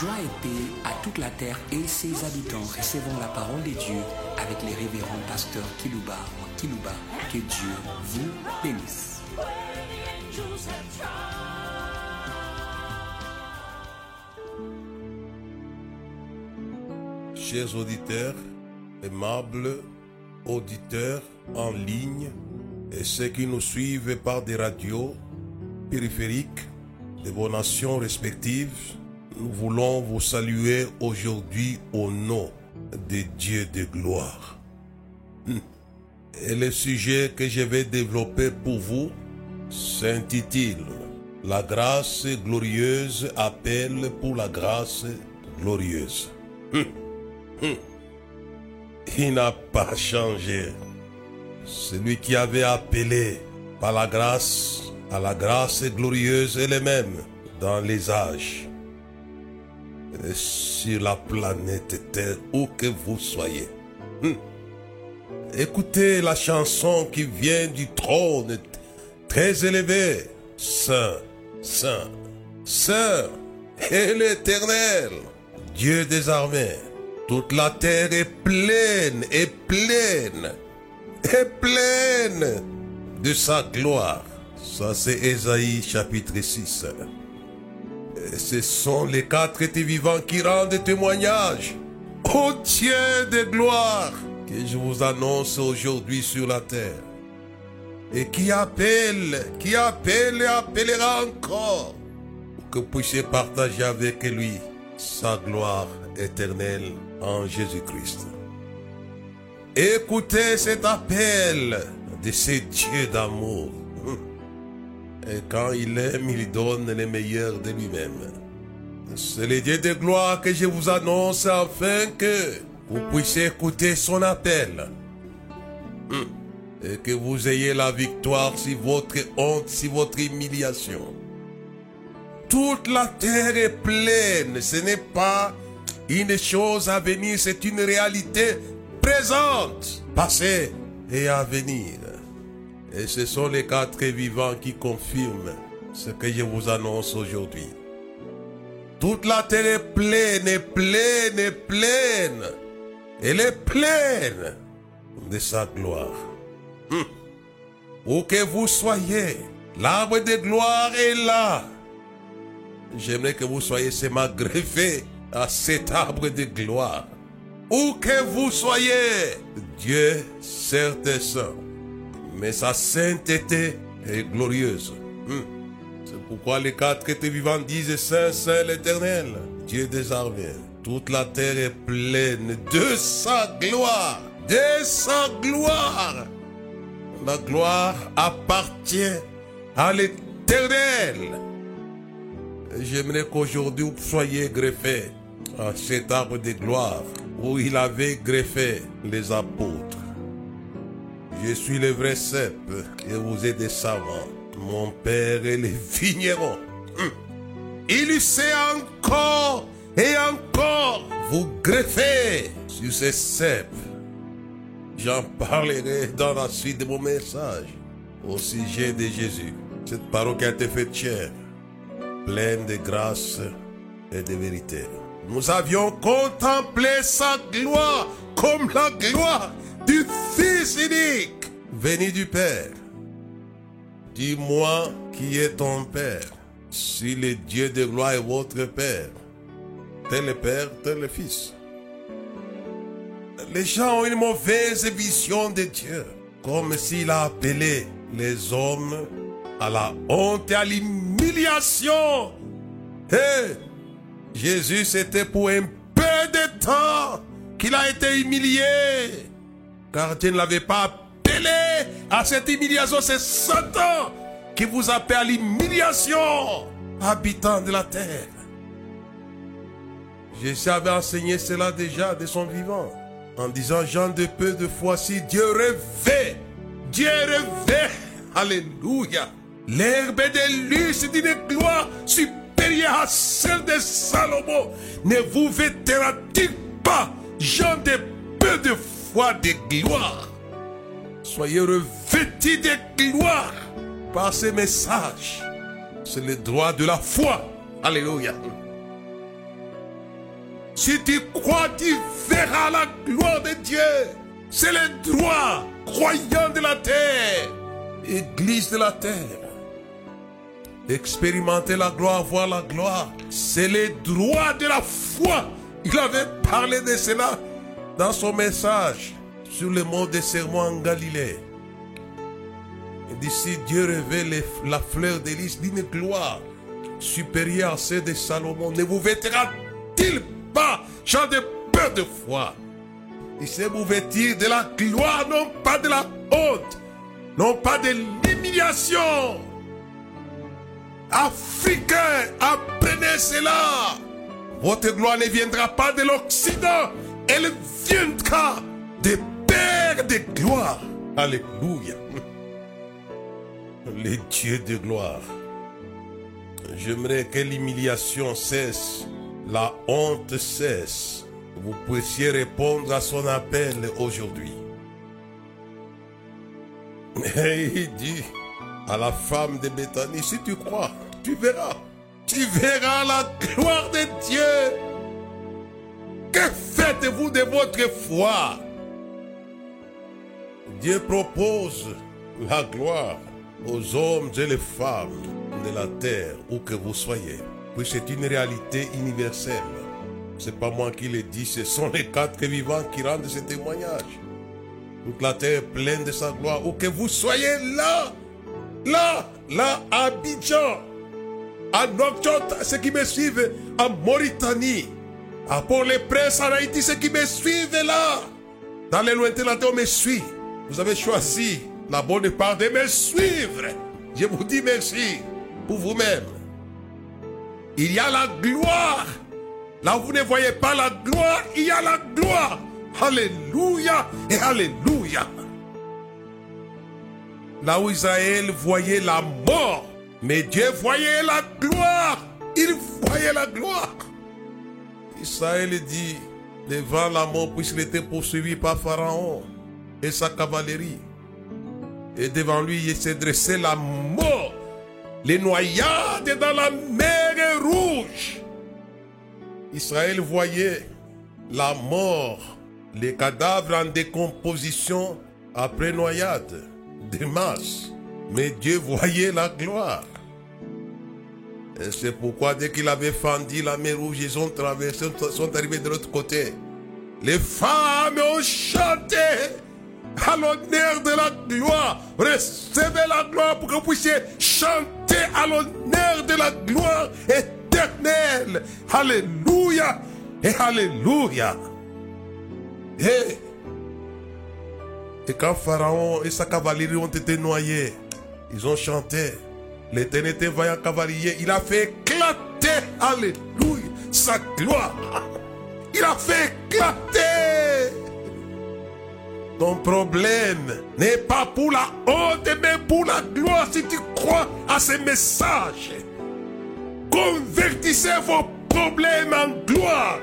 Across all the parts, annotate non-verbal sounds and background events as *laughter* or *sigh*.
Joie et paix à toute la terre et ses habitants. Recevons la parole de Dieu avec les révérends pasteurs Kilouba Kilouba. Que Dieu vous bénisse. Chers auditeurs, aimables auditeurs en ligne et ceux qui nous suivent par des radios périphériques de vos nations respectives, nous voulons vous saluer aujourd'hui au nom de Dieu de gloire. Et le sujet que je vais développer pour vous s'intitule La grâce glorieuse appelle pour la grâce glorieuse. Il n'a pas changé. Celui qui avait appelé par la grâce à la grâce glorieuse est le même dans les âges. Et sur la planète Terre, où que vous soyez. Hum. Écoutez la chanson qui vient du trône très élevé. Saint, Saint, Saint et l'Éternel, Dieu des armées. Toute la terre est pleine, est pleine, est pleine de sa gloire. Ça, c'est Ésaïe chapitre 6. Et ce sont les quatre étés vivants qui rendent témoignage au Dieu de gloire que je vous annonce aujourd'hui sur la terre. Et qui appelle, qui appelle et appellera encore pour que vous puissiez partager avec lui sa gloire éternelle en Jésus-Christ. Écoutez cet appel de ce Dieu d'amour. Et quand il aime, il donne le meilleur de lui-même. C'est le Dieu de gloire que je vous annonce afin que vous puissiez écouter son appel. Et que vous ayez la victoire sur votre honte, sur votre humiliation. Toute la terre est pleine. Ce n'est pas une chose à venir, c'est une réalité présente, passée et à venir. Et ce sont les quatre vivants qui confirment ce que je vous annonce aujourd'hui. Toute la terre est pleine, est pleine, est pleine. Elle est pleine de sa gloire. Hum. Où que vous soyez, l'arbre de gloire est là. J'aimerais que vous soyez seulement greffé à cet arbre de gloire. Où que vous soyez, Dieu certes saint, mais sa sainteté est glorieuse. Hum. C'est pourquoi les quatre étés vivants disent Saint, Saint l'Éternel, Dieu des armées. Toute la terre est pleine de sa gloire, de sa gloire. La gloire appartient à l'Éternel. J'aimerais qu'aujourd'hui vous soyez greffés à cet arbre de gloire où il avait greffé les apôtres. Je suis le vrai cep et vous êtes des savants. Mon père est le vigneron. Hum. Il sait encore et encore vous greffer sur ces cèpes. J'en parlerai dans la suite de mon message au sujet de Jésus. Cette parole qui a été faite chair, pleine de grâce et de vérité. Nous avions contemplé sa gloire comme la gloire du Fils unique venu du Père. Dis-moi qui est ton Père. Si le Dieu de gloire est votre Père, tel le Père, tel le Fils. Les gens ont une mauvaise vision de Dieu, comme s'il a appelé les hommes à la honte et à l'humiliation. Hé, Jésus, c'était pour un peu de temps qu'il a été humilié, car Dieu ne l'avait pas appelé à cette humiliation. C'est Satan qui vous appelle à l'humiliation, habitant de la terre. Jésus avait enseigné cela déjà de son vivant. En disant, Jean de peu de fois, si Dieu rêvait, Dieu rêvait, Alléluia. L'herbe de luxe d'une gloire supérieure à celle de Salomon ne vous vêtera-t-il pas, Jean de peu de de gloire Soyez revêtis de gloire par ces messages. C'est le droit de la foi. Alléluia. Si tu crois, tu verras la gloire de Dieu. C'est le droit croyant de la terre. Église de la terre. Expérimenter la gloire, voir la gloire. C'est le droit de la foi. Il avait parlé de cela dans son message sur le mont des serments en Galilée. Il dit si Dieu révèle la fleur de lys d'une gloire supérieure à celle de Salomon, ne vous vêtera-t-il pas, gens de peur de foi? Il sait vous vêtir de la gloire, non pas de la honte, non pas de l'humiliation. Africains, apprenez cela. Votre gloire ne viendra pas de l'Occident, elle viendra des pères de gloire. Alléluia. Les dieux de gloire. J'aimerais que l'humiliation cesse, la honte cesse. Vous puissiez répondre à son appel aujourd'hui. Et il dit à la femme de Béthanie, si tu crois, tu verras. Tu verras la gloire de Dieu. Que faites-vous de votre foi? Dieu propose la gloire aux hommes et les femmes de la terre, où que vous soyez. Puis c'est une réalité universelle. C'est pas moi qui le dis, ce sont les quatre vivants qui rendent ce témoignage. Toute la terre est pleine de sa gloire, où que vous soyez là, là, là, à Abidjan, à Nokchot, ceux qui me suivent, en Mauritanie, à Port-les-Princes, en Haïti, ceux qui me suivent là, dans les lointains, terre, on me suit. Vous avez choisi la bonne part de me suivre. Je vous dis merci pour vous-même. Il y a la gloire. Là où vous ne voyez pas la gloire, il y a la gloire. Alléluia et Alléluia. Là où Israël voyait la mort, mais Dieu voyait la gloire. Il voyait la gloire. Israël dit, devant la mort, puisqu'il était poursuivi par Pharaon et sa cavalerie. Et devant lui, il s'est dressé la mort, les noyades dans la mer rouge. Israël voyait la mort, les cadavres en décomposition après noyade, des masses. Mais Dieu voyait la gloire. C'est pourquoi dès qu'il avait fendu la mer rouge, ils ont traversé, sont arrivés de l'autre côté. Les femmes ont chanté à l'honneur de la gloire. Recevez la gloire pour que vous puissiez chanter à l'honneur de la gloire éternelle. Alléluia et Alléluia. Et, et quand Pharaon et sa cavalerie ont été noyés, ils ont chanté. L'éternel vaillant cavalier, il a fait éclater, alléluia, sa gloire. Il a fait éclater. Ton problème n'est pas pour la honte, mais pour la gloire si tu crois à ce message. Convertissez vos problèmes en gloire.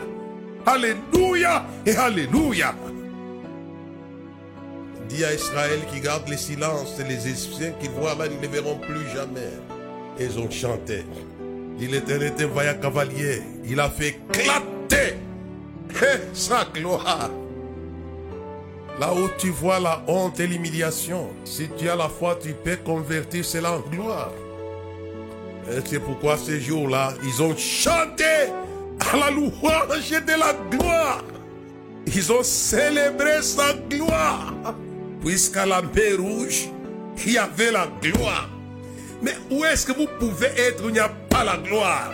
Alléluia et Alléluia. Dis à Israël qui garde le silence, les Égyptiens qui voient là, ils ne verront plus jamais. Ils ont chanté. Il était un vaillant cavalier. Il a fait éclater *laughs* sa gloire. Là où tu vois la honte et l'humiliation, si tu as la foi, tu peux convertir cela en gloire. C'est pourquoi ces jours-là, ils ont chanté à la louange de la gloire. Ils ont célébré sa gloire. Puisqu'à la mer rouge, il y avait la gloire. Mais où est-ce que vous pouvez être où il n'y a pas la gloire?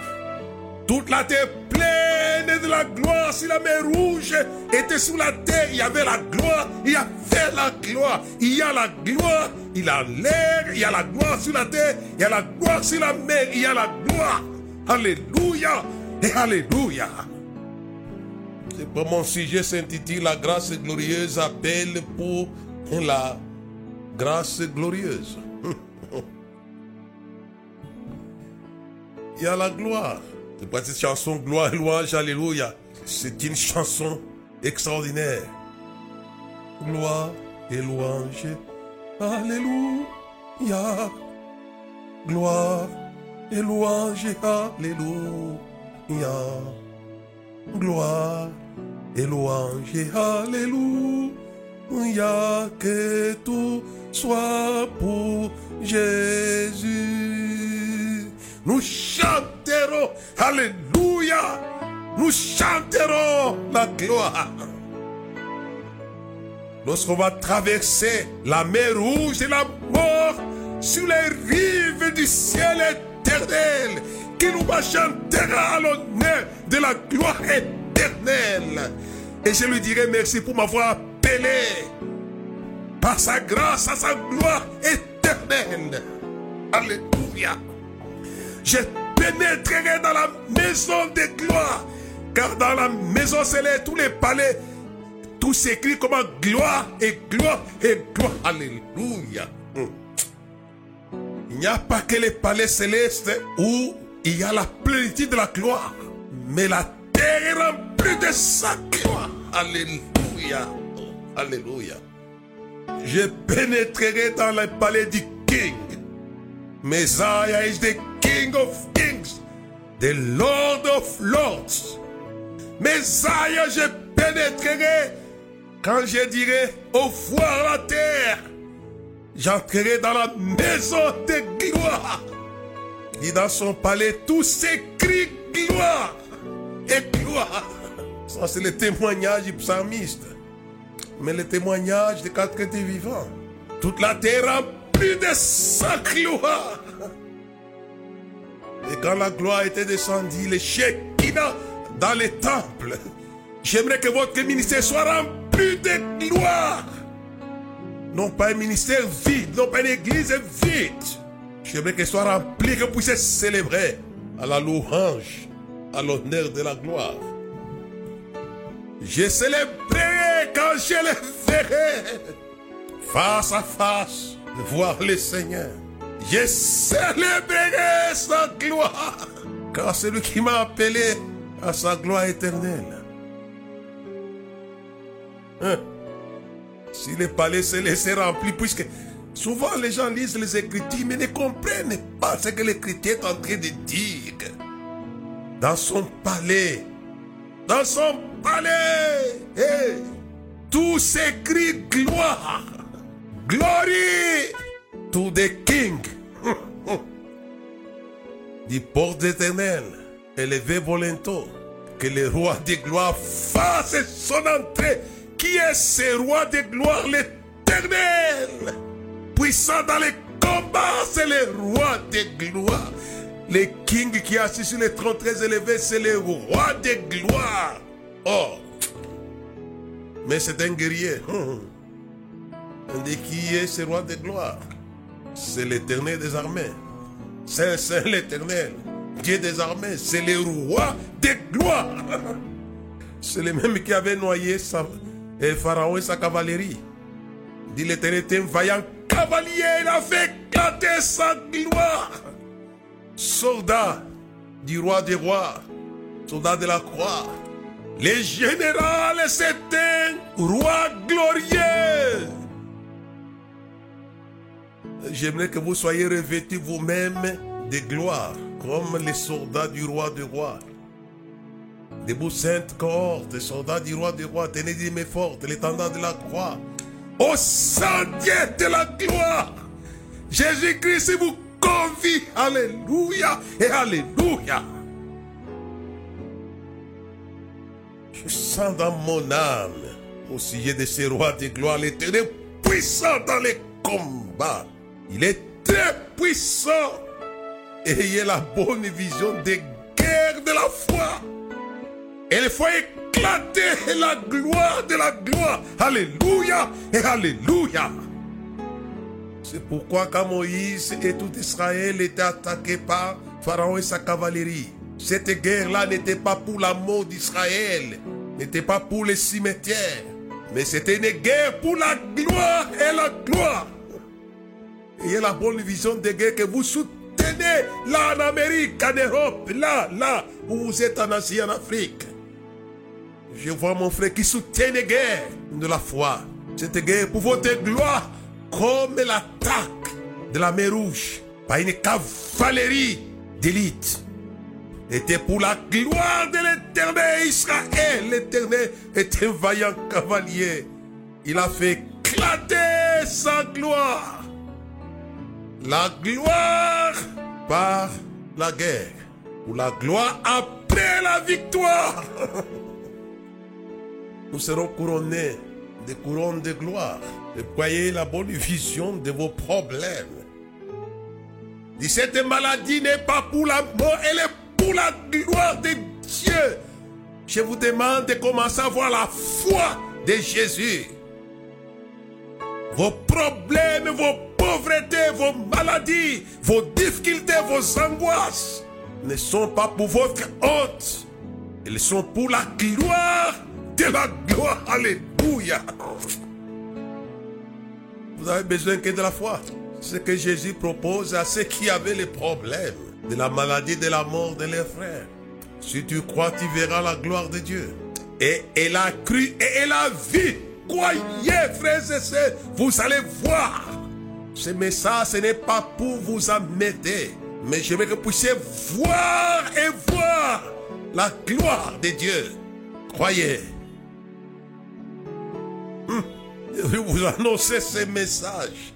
Toute la terre pleine de la gloire. Si la mer rouge était sous la terre, il y avait la gloire. Il y avait la gloire. Il y a la gloire. Il y a l'air. Il y a la gloire sur la terre. Il y a la gloire sur la mer. Il y a la gloire. Alléluia et Alléluia. C'est pour mon sujet s'intitule La grâce glorieuse appelle pour la grâce glorieuse. *laughs* Y a la gloire. C'est pas cette chanson Gloire, louange, Alléluia. C'est une chanson extraordinaire. Gloire et louange, Alléluia. Gloire et louange, Alléluia. gloire et louange et alléluia, que tout soit pour Jésus. Nous chanterons, alléluia, nous chanterons la gloire. Lorsqu'on va traverser la mer rouge et la mort sur les rives du ciel éternel, qui nous va chanter à l'honneur de la gloire éternelle. Et je lui dirai merci pour m'avoir appelé par sa grâce à sa gloire éternelle. Alléluia. Je pénétrerai dans la maison de gloire. Car dans la maison céleste, tous les palais, tout s'écrit comme gloire et gloire et gloire. Alléluia. Il n'y a pas que les palais célestes où il y a la plénitude de la gloire. Mais la terre est remplie de sa gloire. Alléluia. Alléluia. Je pénétrerai dans le palais du King. Messiah is the King of Kings, the Lord of Lords. Messiah, je pénétrerai quand je dirai au revoir la terre. J'entrerai dans la maison de gloire. Et dans son palais, tout s'écrit gloire et gloire. Ça, c'est le témoignage psalmiste. Mais le témoignage des quatre chrétiens vivants. Toute la terre remplie de sa gloire. Et quand la gloire était descendue, les Shekinah dans les temples, j'aimerais que votre ministère soit rempli de gloire. Non pas un ministère vide, non pas une église vide. J'aimerais qu'elle soit remplie, que vous puissiez célébrer à la louange, à l'honneur de la gloire. Je célébrerai quand je le verrai face à face voir le Seigneur. Je célébrerai sa gloire car c'est lui qui m'a appelé à sa gloire éternelle. Hein? Si le palais céleste est rempli, puisque souvent les gens lisent les Écritures, mais ne comprennent pas ce que l'Écriture est en train de dire. Dans son palais, dans son palais, tout s'écrit gloire, glory to the King. Du porte éternel, élevé volonto, que le roi de gloire fasse son entrée qui est ce roi de gloire, l'éternel? Puissant dans les combats, c'est le roi de gloire. Le king qui est assis sur le trône très élevé, c'est le roi de gloire. Oh, mais c'est un guerrier. On dit qui est ce roi de gloire? C'est l'éternel des armées. C'est l'éternel. Dieu des armées, c'est le roi de gloire. *laughs* C'est le même qui avait noyé Pharaon et sa cavalerie. Dit l'éternel était un vaillant cavalier, il a fait sa gloire. Soldat du roi des rois, soldat de la croix. Les généraux, c'était un roi glorieux. J'aimerais que vous soyez revêtus vous-même de gloire, comme les soldats du roi des rois. Debout sainte cohorte, soldats du roi des rois, tenez des mains fortes, l'étendard de la croix. Au sentier de la gloire, Jésus-Christ vous convie. Alléluia et Alléluia. Je sens dans mon âme, au sujet de ce roi de gloire, l'éternel puissant dans les combats. Il est très puissant. Ayez la bonne vision des guerres de la foi. Et il faut éclater la gloire de la gloire. Alléluia et Alléluia. C'est pourquoi quand Moïse et tout Israël étaient attaqués par Pharaon et sa cavalerie, cette guerre-là n'était pas pour la mort d'Israël, n'était pas pour les cimetières, mais c'était une guerre pour la gloire et la gloire. Ayez la bonne vision des guerres que vous soutenez là en Amérique, en Europe, là, là, où vous êtes en Asie, en Afrique. Je vois mon frère qui soutient les guerres de la foi. Cette guerre pour votre gloire, comme l'attaque de la mer Rouge par une cavalerie d'élite. était pour la gloire de l'éternel Israël. L'éternel est un vaillant cavalier. Il a fait éclater sa gloire. La gloire par la guerre. Ou la gloire après la victoire. *laughs* Nous serons couronnés des couronnes de gloire. Et voyez la bonne vision de vos problèmes. Dit, cette maladie n'est pas pour la mort, elle est pour la gloire de Dieu. Je vous demande de commencer à voir la foi de Jésus. Vos problèmes, vos pauvretés, vos maladies, vos difficultés, vos angoisses ne sont pas pour votre honte. Elles sont pour la gloire de la gloire. Alléluia. Vous avez besoin que de la foi. Ce que Jésus propose à ceux qui avaient les problèmes de la maladie, de la mort de leurs frères. Si tu crois, tu verras la gloire de Dieu. Et elle a cru et elle a vu. Croyez, frères et sœurs, vous allez voir. Ce message, ce n'est pas pour vous amener, mais je veux que vous puissiez voir et voir la gloire de Dieu. Croyez. Hum, Je vous annoncer ce message.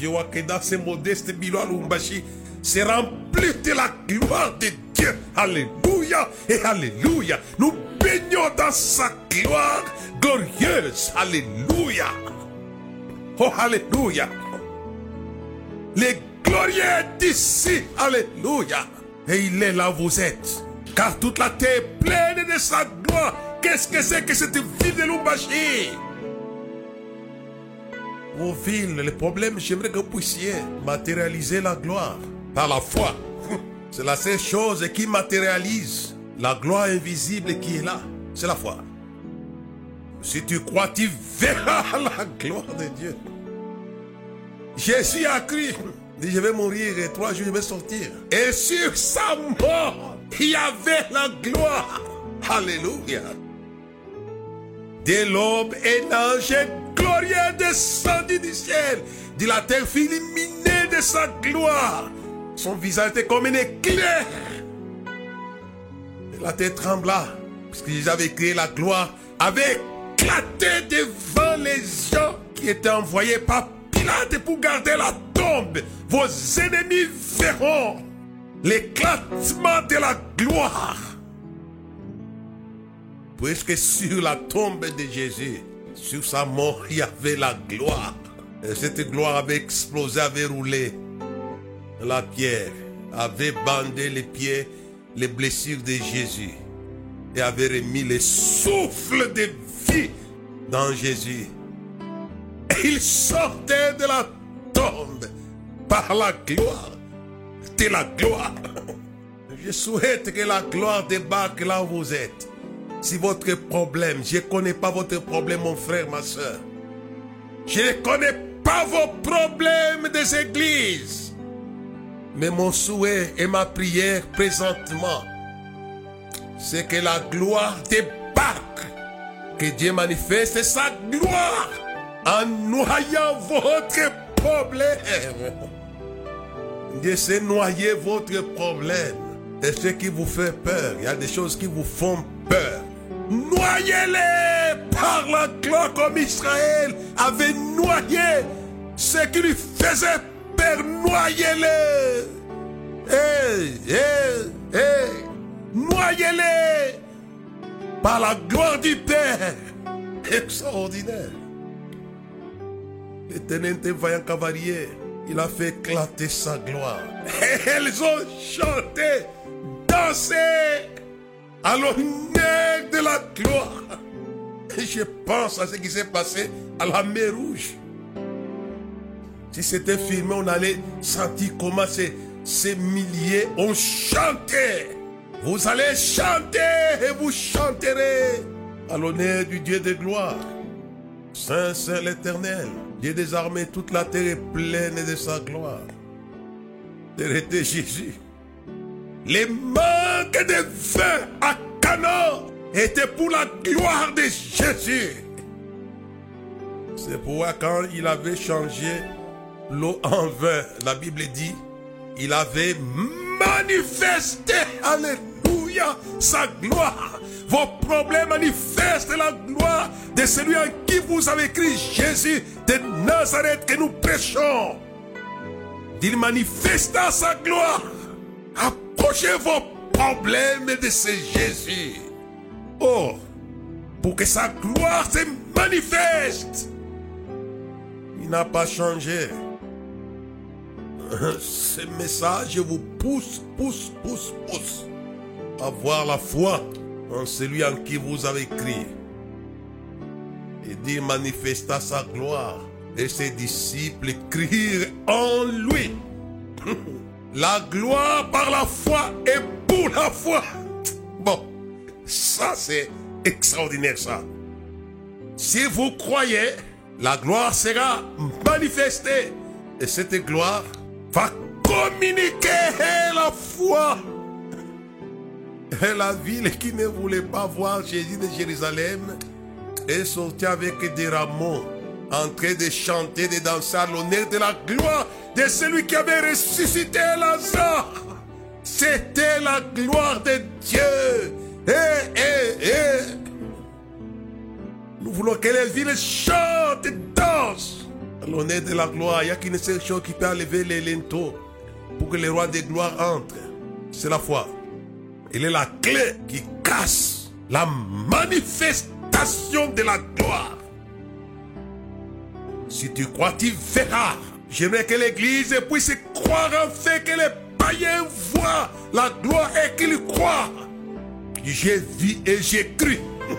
Je vois que dans ce modeste bilan Lumbashi, c'est rempli de la gloire de Dieu. Alléluia et Alléluia. Nous baignons dans sa gloire glorieuse. Alléluia. Oh, Alléluia. Les glorieux d'ici. Alléluia. Et il est là où vous êtes. Car toute la terre est pleine de sa gloire. Qu'est-ce que c'est que cette ville de Lumbashi? Vos villes, les problèmes, j'aimerais que vous puissiez matérialiser la gloire par la foi. *laughs* C'est la seule chose qui matérialise la gloire invisible qui est là. C'est la foi. Si tu crois, tu verras *laughs* la gloire de Dieu. Jésus a cru. Il dit, je vais mourir et trois jours je vais sortir. Et sur sa mort, il y avait la gloire. Alléluia. Dès l'aube, un ange glorieux descendu du ciel. De la terre fut illuminée de sa gloire. Son visage était comme un éclair. La terre trembla. Puisqu'ils avaient créé la gloire, avait éclaté devant les gens qui étaient envoyés par Pour garder la tombe. Vos ennemis verront l'éclatement de la gloire. Puisque sur la tombe de Jésus, sur sa mort, il y avait la gloire. Et cette gloire avait explosé, avait roulé. La pierre avait bandé les pieds, les blessures de Jésus. Et avait remis le souffle de vie dans Jésus. Il sortait de la tombe par la gloire. De la gloire. Je souhaite que la gloire débarque là où vous êtes. Si votre problème, je ne connais pas votre problème, mon frère, ma soeur. Je ne connais pas vos problèmes des églises. Mais mon souhait et ma prière présentement, c'est que la gloire débarque. Que Dieu manifeste sa gloire en noyant votre problème. Sait noyer votre problème. Et ce qui vous fait peur, il y a des choses qui vous font peur. Noyez-les par la gloire comme Israël avait noyé ce qui lui faisait peur. Noyez-les. Hey, hey, hey. Noyez-les par la gloire du Père. Extraordinaire. L'éternel était vaillant cavalier. Il a fait éclater sa gloire. *laughs* Et elles ont chanté, dansé à l'honneur de la gloire. Et je pense à ce qui s'est passé à la mer Rouge. Si c'était filmé, on allait sentir comment ces, ces milliers ont chanté. Vous allez chanter et vous chanterez à l'honneur du Dieu de gloire. Saint, Saint l'Éternel, Dieu des armées, toute la terre est pleine de sa gloire. Terre Jésus. Les manques de vin à Cana étaient pour la gloire de Jésus. C'est pourquoi quand il avait changé l'eau en vin, la Bible dit, il avait manifesté, alléluia, Alléluia. Sa gloire. Vos problèmes manifestent la gloire de celui en qui vous avez écrit Jésus de Nazareth que nous prêchons. Il manifesta sa gloire. Approchez vos problèmes de ce Jésus. Oh, pour que sa gloire se manifeste. Il n'a pas changé. *laughs* Ce message vous pousse, pousse, pousse, pousse à voir la foi en celui en qui vous avez crié. Et dit manifesta sa gloire. Et ses disciples crient en lui. *laughs* La gloire par la foi et pour la foi. Bon, ça c'est extraordinaire ça. Si vous croyez, la gloire sera manifestée. Et cette gloire va communiquer la foi. Et la ville qui ne voulait pas voir Jésus de Jérusalem est sortie avec des rameaux, en train de chanter, de danser à l'honneur de la gloire de celui qui avait ressuscité Lazare. C'était la gloire de Dieu. Eh, eh, eh. Nous voulons que les villes chantent et dansent. L'honneur de la gloire, il n'y a qu'une seule chose qui peut enlever les linteaux pour que le roi de gloire entre. C'est la foi. Il est la clé qui casse la manifestation de la gloire. Si tu crois, tu verras. J'aimerais que l'Église puisse croire en fait que les païens voient la gloire et qu'ils croient. J'ai vu et j'ai cru. *laughs*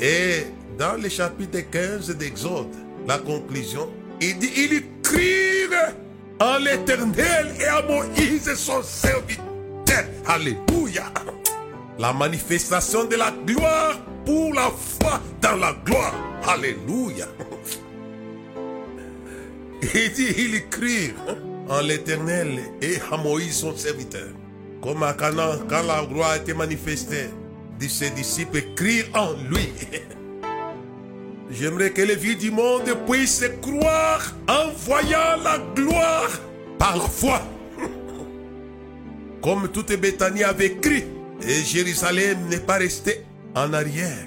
Et dans le chapitre 15 d'Exode, la conclusion, il dit, il crire en l'éternel et à Moïse son serviteur. Alléluia. La manifestation de la gloire pour la foi dans la gloire. Alléluia. *laughs* Il dit, il crie en l'éternel et à Moïse son serviteur. Comme à Canaan, quand la gloire a été manifestée, dit ses disciples crient en lui. *laughs* J'aimerais que les vies du monde puissent croire en voyant la gloire par foi. *laughs* Comme toute Béthanie avait crié, et Jérusalem n'est pas resté en arrière.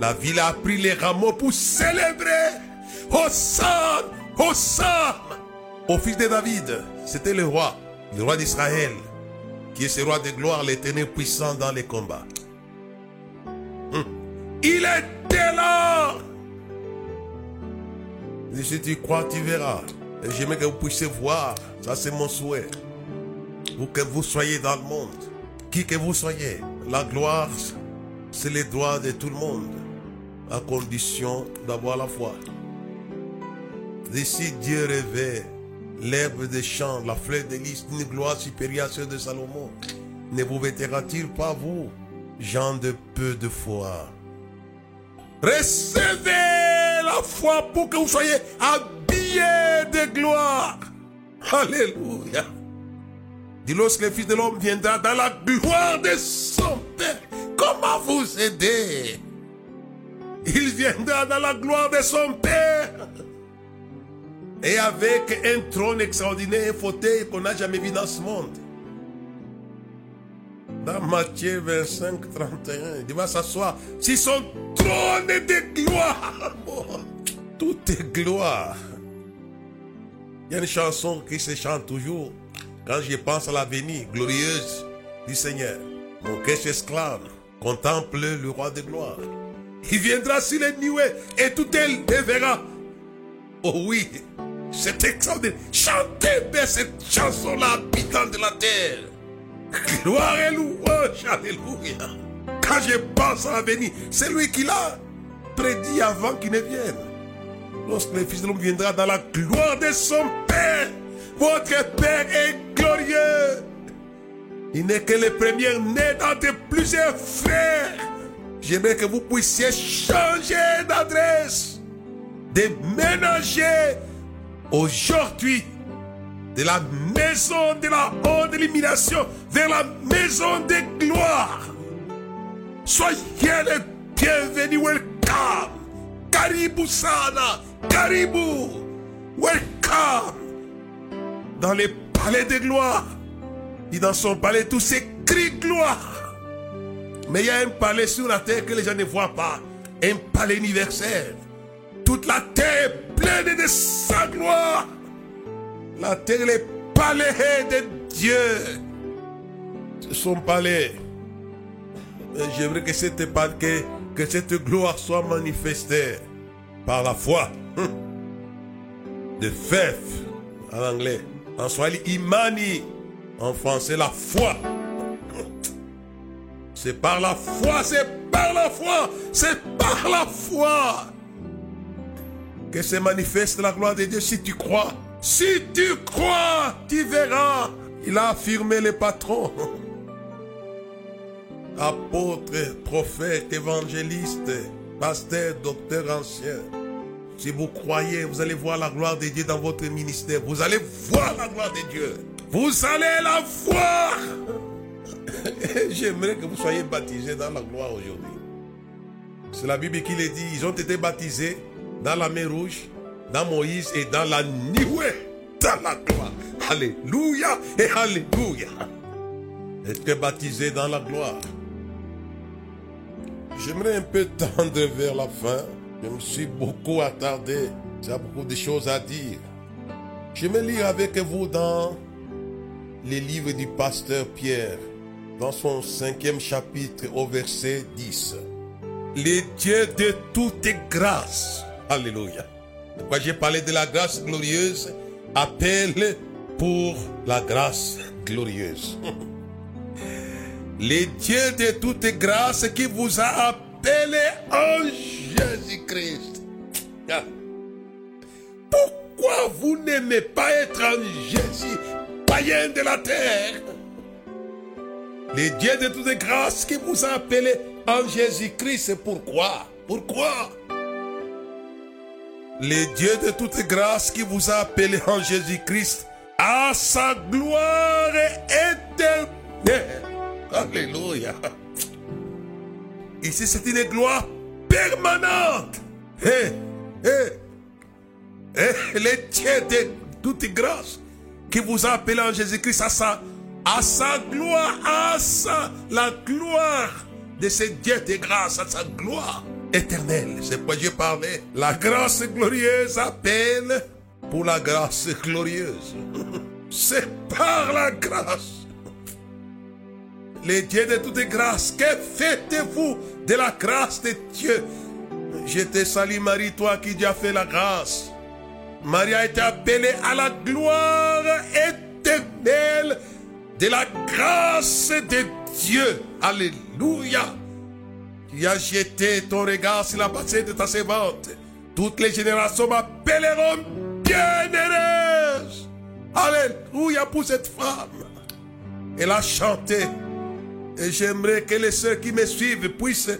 La ville a pris les rameaux pour célébrer Hosanna, Hosanna au fils de David. C'était le roi, le roi d'Israël, qui est ce roi de gloire, l'éternel puissant dans les combats. Hum. Il était là. Et si tu crois, tu verras. Et j'aimerais que vous puissiez voir. Ça, c'est mon souhait. Vous que vous soyez dans le monde. Qui que vous soyez. La gloire, c'est les droits de tout le monde. À condition d'avoir la foi. D'ici Dieu rêvait l'herbe des champs, la fleur de lys, une gloire supérieure à celle de Salomon. Ne vous vêtera-t-il pas, vous, gens de peu de foi? Recevez la foi pour que vous soyez habillés de gloire. Alléluia. Dit lorsque le Fils de l'homme viendra dans la gloire de son comment vous aider? Il viendra dans la gloire de son Père. Et avec un trône extraordinaire, un fauteuil qu'on n'a jamais vu dans ce monde. Dans Matthieu 25, 31, il va s'asseoir sur son trône de gloire. *laughs* Tout est gloire. Il y a une chanson qui se chante toujours quand je pense à la venue glorieuse du Seigneur. Mon cœur esclave contemple le roi de gloire. Il viendra sur les nuées et tout elle le verra. Oh oui, c'est extraordinaire. Chantez bien cette chanson-là, habitant de la terre. Gloire et louange, alléluia. Quand je pense à l'avenir, c'est lui qui l'a prédit avant qu'il ne vienne. Lorsque le Fils de l'homme viendra dans la gloire de son Père, votre Père est glorieux. Il n'est que le premier né d'entre plusieurs frères. J'aimerais que vous puissiez changer d'adresse, déménager aujourd'hui de la maison de la haute élimination vers la maison de gloire. Soyez les bienvenus, welcome. Karibu sana, karibu, welcome. Dans les palais de gloire, Et dans son palais, tout s'écrit gloire. Mais il y a un palais sur la terre que les gens ne voient pas. Un palais universel. Toute la terre est pleine de sa gloire. La terre est palais de Dieu. Son palais. J'aimerais que cette, gloire soit manifestée par la foi. De faith en anglais. En swahili, imani. En français, la foi. C'est par la foi, c'est par la foi, c'est par la foi que se manifeste la gloire de Dieu si tu crois. Si tu crois, tu verras. Il a affirmé le patron. *laughs* Apôtre, prophète, évangéliste, pasteur, docteur ancien. Si vous croyez, vous allez voir la gloire de Dieu dans votre ministère. Vous allez voir la gloire de Dieu. Vous allez la voir. *laughs* J'aimerais que vous soyez baptisés dans la gloire aujourd'hui. C'est la Bible qui le dit. Ils ont été baptisés dans la mer rouge, dans Moïse et dans la Nioué. Dans la gloire. Alléluia et Alléluia. Être baptisés dans la gloire? J'aimerais un peu tendre vers la fin. Je me suis beaucoup attardé. J'ai beaucoup de choses à dire. Je vais lire avec vous dans les livres du pasteur Pierre, dans son cinquième chapitre au verset 10. Les dieux de toute grâce, Alléluia. Pourquoi j'ai parlé de la grâce glorieuse, appelle pour la grâce glorieuse. *laughs* Les dieux de toute grâce qui vous a appelé en Jésus-Christ. Ah. Pourquoi vous n'aimez pas être en Jésus, de la terre Les dieux de toute grâce qui vous a appelé en Jésus-Christ, pourquoi? Pourquoi? Les dieux de toute grâce qui vous a appelé en Jésus-Christ à sa gloire éternelle. Alléluia. Ici, c'est une gloire permanente. Hé, hé, hé, les dieux de toute grâce qui vous a appelé en Jésus-Christ à sa, à sa gloire, à sa, la gloire de ce Dieu de grâce, à sa gloire éternelle. C'est pourquoi je parlais. La grâce glorieuse appelle pour la grâce glorieuse. *laughs* C'est par la grâce les dieux de toute grâce, que faites-vous de la grâce de Dieu? Je te salue Marie, toi qui Dieu a fait la grâce. Marie a été appelée à la gloire éternelle de la grâce de Dieu. Alléluia. Tu as jeté ton regard sur la passée de ta servante. Toutes les générations m'appelleront bienheureuse. Alléluia pour cette femme. Elle a chanté et j'aimerais que les sœurs qui me suivent puissent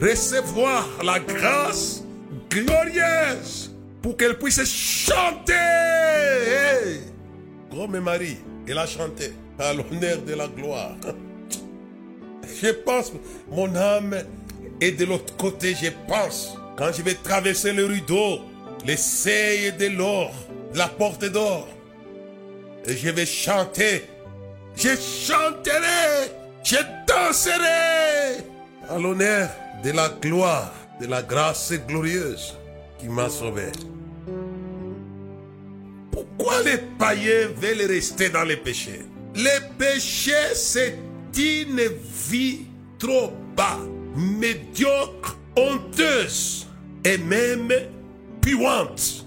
recevoir la grâce glorieuse pour qu'elles puissent chanter. Comme Marie, elle a chanté à l'honneur de la gloire. Je pense, mon âme est de l'autre côté, je pense. Quand je vais traverser le rideau, les seuils de l'or, la porte d'or, et je vais chanter. Je chanterai je danserai à l'honneur de la gloire, de la grâce glorieuse m'a sauvé. Pourquoi les païens veulent rester dans les péchés? Le péché, c'est une vie trop bas, médiocre, honteuse et même puante.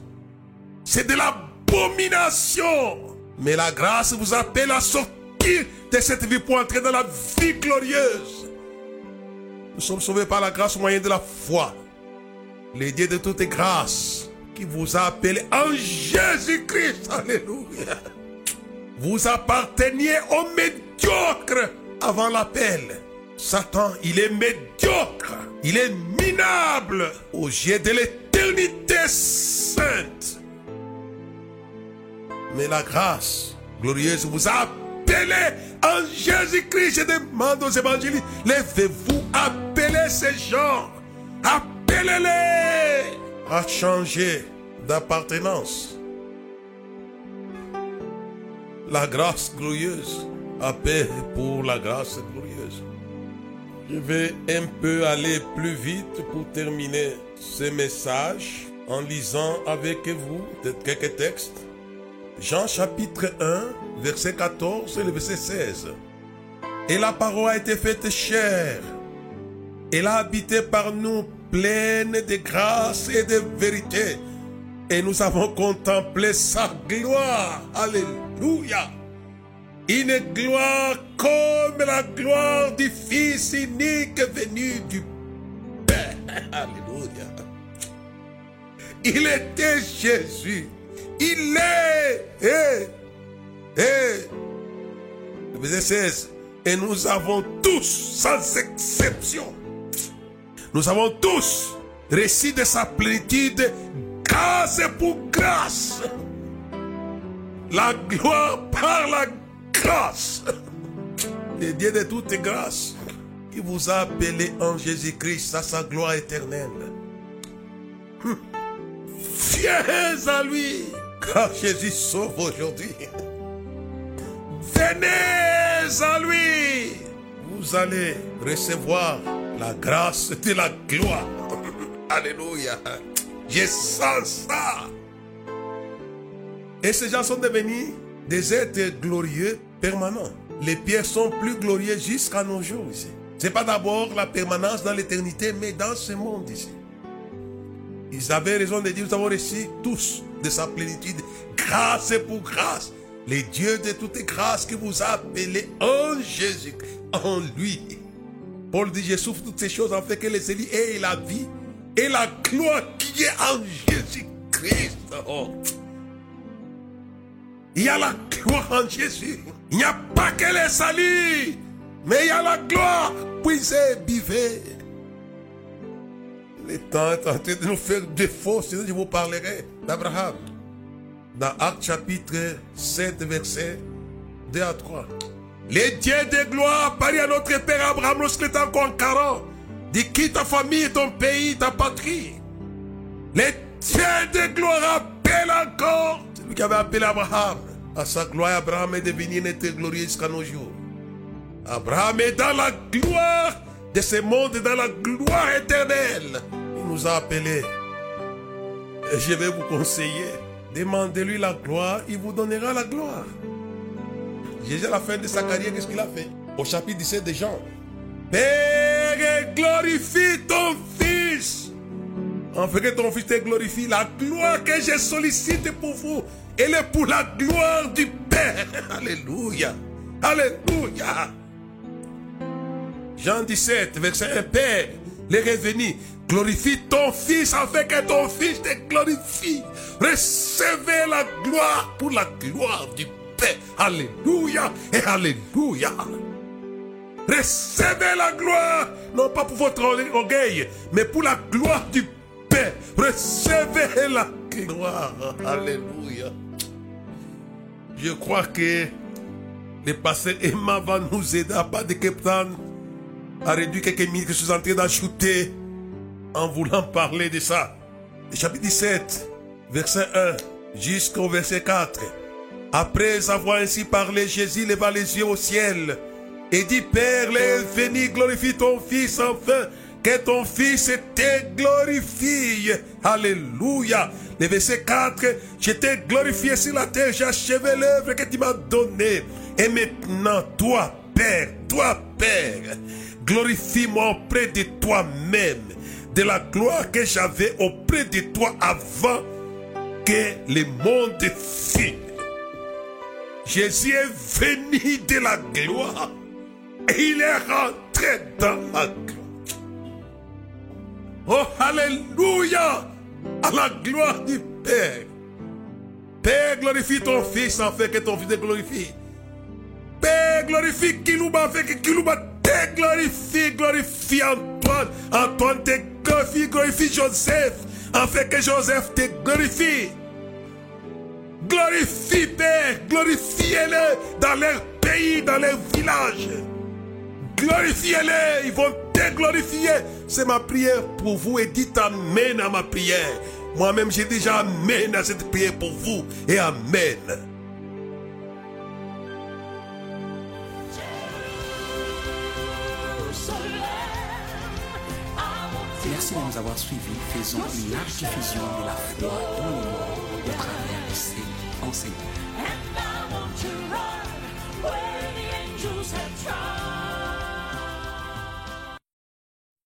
C'est de l'abomination. Mais la grâce vous appelle à sortir de cette vie pour entrer dans la vie glorieuse. Nous sommes sauvés par la grâce au moyen de la foi. Les dieux de toute grâce qui vous a appelé en Jésus-Christ. Alléluia. Vous apparteniez au médiocre avant l'appel. Satan, il est médiocre. Il est minable aux yeux de l'éternité sainte. Mais la grâce glorieuse vous a appelé en Jésus-Christ. Je demande aux évangélistes, levez-vous, appelez ces gens, appelez-les à changer d'appartenance. La grâce glorieuse à paix pour la grâce glorieuse. Je vais un peu aller plus vite pour terminer ce message en lisant avec vous quelques textes. Jean chapitre 1, verset 14 et le verset 16. Et la parole a été faite chère. Elle a habité par nous pleine de grâce et de vérité. Et nous avons contemplé sa gloire. Alléluia. Une gloire comme la gloire du Fils unique venu du Père. *laughs* Alléluia. Il était Jésus. Il est. Et, et, verset 16. Et nous avons tous, sans exception, nous avons tous reçu de sa plénitude grâce pour grâce. La gloire par la grâce. Le Dieu de toute grâce qui vous a appelé en Jésus-Christ à sa gloire éternelle. Fiers à lui, car Jésus sauve aujourd'hui. Venez à lui, vous allez recevoir la grâce de la gloire. *laughs* Alléluia. Je sens ça. Et ces gens sont devenus des êtres glorieux permanents. Les pierres sont plus glorieuses jusqu'à nos jours ici. Ce n'est pas d'abord la permanence dans l'éternité, mais dans ce monde ici. Ils avaient raison de dire, nous avons reçu tous de sa plénitude, grâce pour grâce. Les dieux de toutes grâces qui vous a en Jésus, en lui. Paul dit, je souffre toutes ces choses en fait que les élus aient la vie et la gloire qui est en Jésus-Christ. Oh. Il y a la gloire en Jésus. Il n'y a pas que les salut, mais il y a la gloire. Puisez, buvez. Le temps est en train de nous faire défaut, sinon je vous parlerai d'Abraham. Dans Acte chapitre 7, verset 2 à 3. Les dieux de gloire parlent à notre père Abraham lorsqu'il était encore 40. Dis quitte ta famille, ton pays, ta patrie. Les dieux de gloire appellent encore. C'est lui qui avait appelé Abraham. À sa gloire, Abraham est devenu un être glorieux jusqu'à nos jours. Abraham est dans la gloire de ce monde, dans la gloire éternelle. Il nous a appelés. Et je vais vous conseiller. Demandez-lui la gloire, il vous donnera la gloire. Jésus, à la fin de sa carrière, qu'est-ce qu'il a fait? Au chapitre 17 de Jean. Père, glorifie ton Fils. En fait que ton Fils te glorifie. La gloire que j'ai sollicite pour vous, elle est pour la gloire du Père. *laughs* Alléluia. Alléluia. Jean 17, verset 1. Père, les revenus, glorifie ton Fils afin que ton Fils te glorifie. Recevez la gloire pour la gloire du Père. Alléluia et Alléluia. Recevez la gloire, non pas pour votre orgueil, mais pour la gloire du Père. Recevez la gloire. Alléluia. Je crois que le pasteur Emma va nous aider à pas de à réduire quelques minutes que je suis en train d'ajouter en voulant parler de ça. Chapitre 17, verset 1 jusqu'au verset 4. Après avoir ainsi parlé, Jésus leva les yeux au ciel et dit, Père, l'infini glorifie ton Fils enfin, que ton Fils te glorifie. Alléluia. Le verset 4, je t'ai glorifié sur la terre, j'ai achevé l'œuvre que tu m'as donnée. Et maintenant, toi, Père, toi, Père, glorifie-moi auprès de toi-même, de la gloire que j'avais auprès de toi avant que le monde fût. Jésus est venu de la gloire et il est rentré dans la gloire. Oh, Alléluia! À la gloire du Père. Père, glorifie ton Fils afin que ton Fils te glorifie. Père, glorifie Kilouba afin que Kilouba te glorifie. Glorifie Antoine. Antoine te glorifie. Glorifie Joseph afin que Joseph te glorifie. Glorifie-les, glorifiez-les dans leur pays, dans leur village. Glorifiez-les, ils vont te glorifier. C'est ma prière pour vous et dites Amen à ma prière. Moi-même, j'ai déjà Amen à cette prière pour vous et Amen. Merci de nous avoir suivis. Faisons une large diffusion de la foi dans le monde And I want to Chelsea.